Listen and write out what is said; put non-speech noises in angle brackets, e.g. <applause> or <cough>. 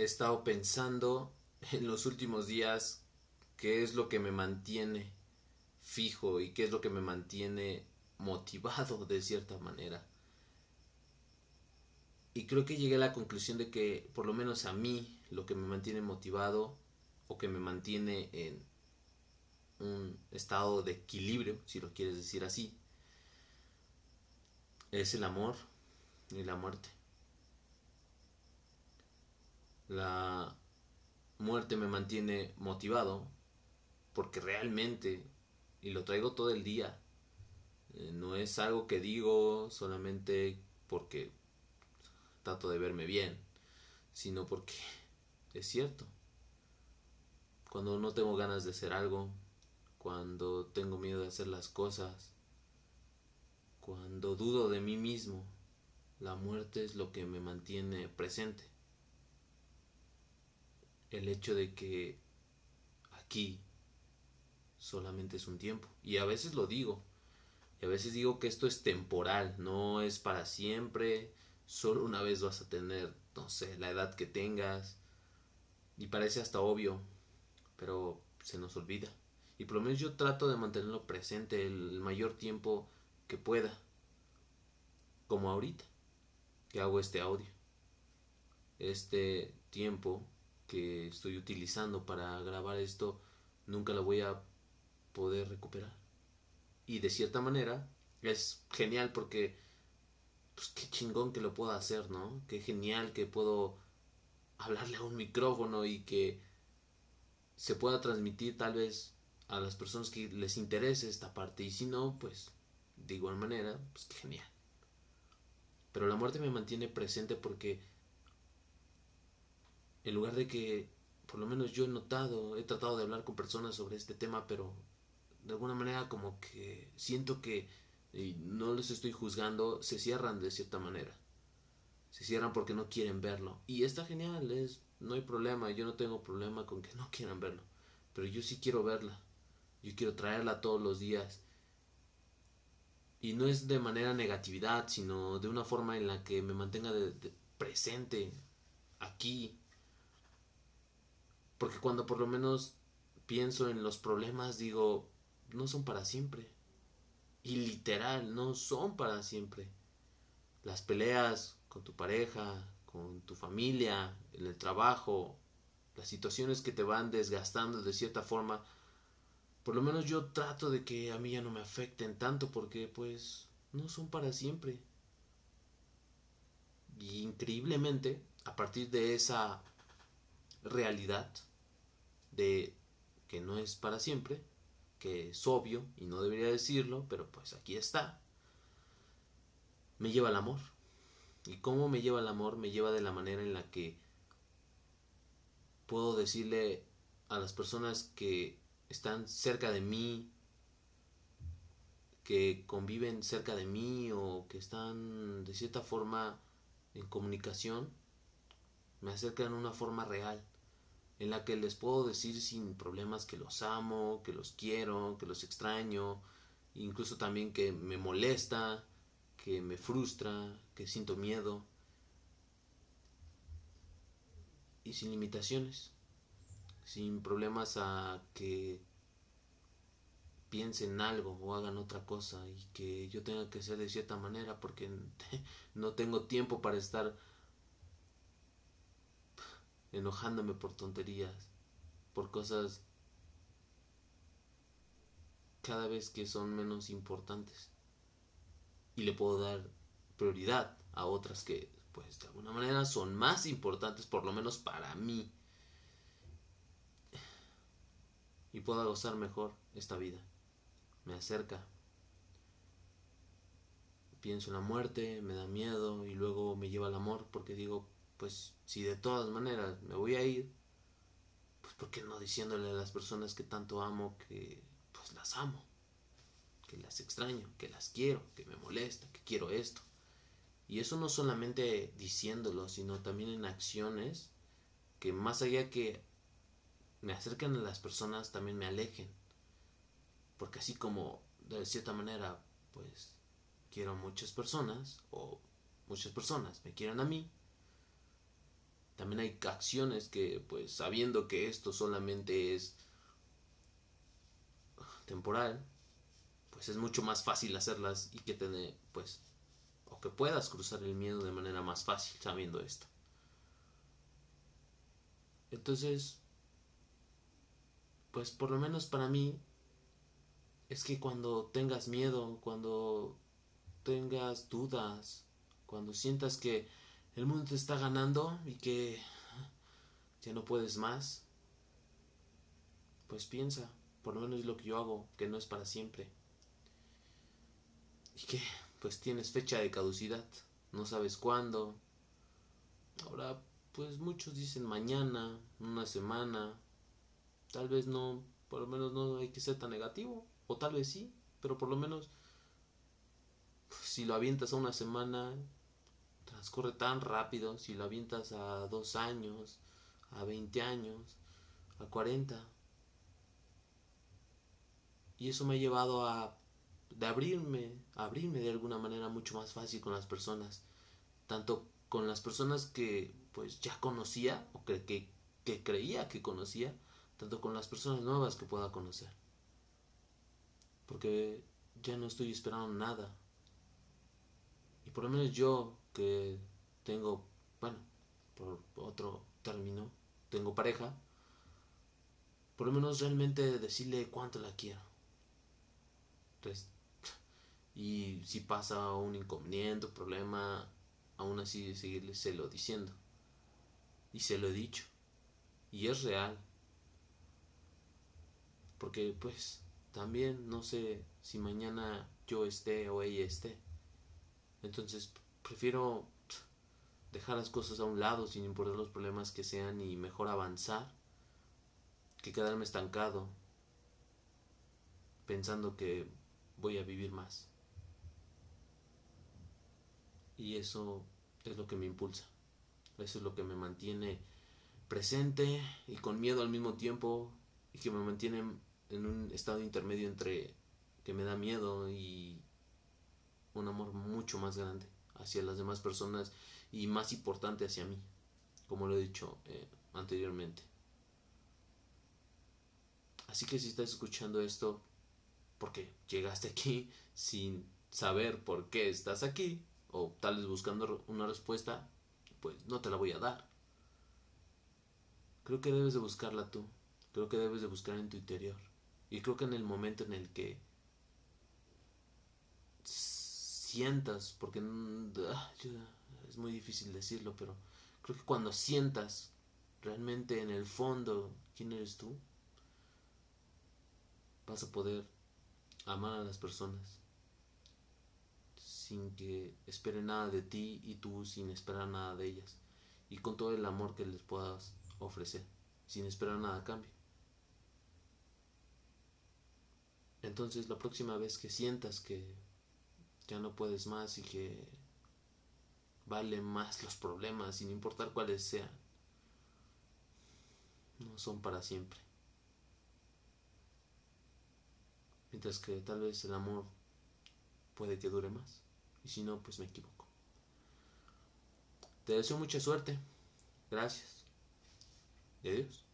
he estado pensando en los últimos días qué es lo que me mantiene fijo y qué es lo que me mantiene motivado de cierta manera. Y creo que llegué a la conclusión de que por lo menos a mí lo que me mantiene motivado o que me mantiene en un estado de equilibrio, si lo quieres decir así, es el amor y la muerte. La muerte me mantiene motivado porque realmente, y lo traigo todo el día, eh, no es algo que digo solamente porque trato de verme bien, sino porque <laughs> es cierto. Cuando no tengo ganas de hacer algo, cuando tengo miedo de hacer las cosas, cuando dudo de mí mismo, la muerte es lo que me mantiene presente. El hecho de que aquí solamente es un tiempo. Y a veces lo digo. Y a veces digo que esto es temporal, no es para siempre. Solo una vez vas a tener, no sé, la edad que tengas. Y parece hasta obvio, pero se nos olvida. Y por lo menos yo trato de mantenerlo presente el mayor tiempo que pueda. Como ahorita, que hago este audio. Este tiempo que estoy utilizando para grabar esto, nunca lo voy a poder recuperar. Y de cierta manera es genial porque, pues qué chingón que lo puedo hacer, ¿no? Qué genial que puedo hablarle a un micrófono y que se pueda transmitir tal vez a las personas que les interese esta parte. Y si no, pues de igual manera, pues qué genial. Pero la muerte me mantiene presente porque en lugar de que, por lo menos yo he notado, he tratado de hablar con personas sobre este tema, pero de alguna manera como que siento que y no les estoy juzgando, se cierran de cierta manera. Se cierran porque no quieren verlo. Y está genial, es, no hay problema, yo no tengo problema con que <laughs> no quieran verlo. Pero yo sí quiero verla. Yo quiero traerla todos los días. Y no es de manera negatividad, sino de una forma en la que me mantenga presente aquí. Porque cuando por lo menos pienso en los problemas, digo, no son para siempre. Y literal, no son para siempre. Las peleas con tu pareja, con tu familia, en el trabajo, las situaciones que te van desgastando de cierta forma, por lo menos yo trato de que a mí ya no me afecten tanto porque pues no son para siempre. Y increíblemente, a partir de esa realidad que no es para siempre, que es obvio y no debería decirlo, pero pues aquí está, me lleva al amor. ¿Y cómo me lleva el amor? Me lleva de la manera en la que puedo decirle a las personas que están cerca de mí, que conviven cerca de mí o que están de cierta forma en comunicación, me acercan de una forma real en la que les puedo decir sin problemas que los amo, que los quiero, que los extraño, incluso también que me molesta, que me frustra, que siento miedo. Y sin limitaciones, sin problemas a que piensen algo o hagan otra cosa y que yo tenga que ser de cierta manera porque <laughs> no tengo tiempo para estar enojándome por tonterías, por cosas cada vez que son menos importantes. Y le puedo dar prioridad a otras que, pues, de alguna manera son más importantes, por lo menos para mí. Y puedo gozar mejor esta vida. Me acerca. Pienso en la muerte, me da miedo y luego me lleva al amor porque digo, pues si de todas maneras me voy a ir, pues ¿por qué no diciéndole a las personas que tanto amo que pues las amo, que las extraño, que las quiero, que me molesta, que quiero esto? Y eso no solamente diciéndolo, sino también en acciones que más allá que me acerquen a las personas, también me alejen. Porque así como de cierta manera, pues quiero a muchas personas, o muchas personas me quieren a mí, también hay acciones que pues sabiendo que esto solamente es temporal, pues es mucho más fácil hacerlas y que tener pues o que puedas cruzar el miedo de manera más fácil sabiendo esto. Entonces, pues por lo menos para mí es que cuando tengas miedo, cuando tengas dudas, cuando sientas que el mundo te está ganando y que ya no puedes más, pues piensa, por lo menos es lo que yo hago, que no es para siempre. Y que pues tienes fecha de caducidad, no sabes cuándo. Ahora, pues muchos dicen mañana, una semana, tal vez no, por lo menos no hay que ser tan negativo, o tal vez sí, pero por lo menos si lo avientas a una semana, transcurre tan rápido, si lo avientas a dos años, a 20 años, a 40. Y eso me ha llevado a de abrirme, abrirme de alguna manera mucho más fácil con las personas, tanto con las personas que pues ya conocía o que, que creía que conocía, tanto con las personas nuevas que pueda conocer. Porque ya no estoy esperando nada. Y por lo menos yo que tengo, bueno, por otro término, tengo pareja, por lo menos realmente decirle cuánto la quiero. Y si pasa un inconveniente, un problema, aún así seguirle se lo diciendo. Y se lo he dicho. Y es real. Porque pues también no sé si mañana yo esté o ella esté. Entonces prefiero dejar las cosas a un lado sin importar los problemas que sean y mejor avanzar que quedarme estancado pensando que voy a vivir más. Y eso es lo que me impulsa. Eso es lo que me mantiene presente y con miedo al mismo tiempo y que me mantiene en un estado intermedio entre que me da miedo y un amor mucho más grande hacia las demás personas y más importante hacia mí, como lo he dicho eh, anteriormente. Así que si estás escuchando esto, porque llegaste aquí <laughs> sin saber por qué estás aquí, o tal vez buscando una respuesta, pues no te la voy a dar. Creo que debes de buscarla tú, creo que debes de buscar en tu interior. Y creo que en el momento en el que sientas, porque ah, es muy difícil decirlo, pero creo que cuando sientas realmente en el fondo quién eres tú, vas a poder amar a las personas sin que esperen nada de ti y tú sin esperar nada de ellas y con todo el amor que les puedas ofrecer sin esperar nada a cambio. Entonces la próxima vez que sientas que ya no puedes más y que valen más los problemas sin importar cuáles sean, no son para siempre. Mientras que tal vez el amor puede que dure más. Y si no, pues me equivoco. Te deseo mucha suerte. Gracias. Y adiós.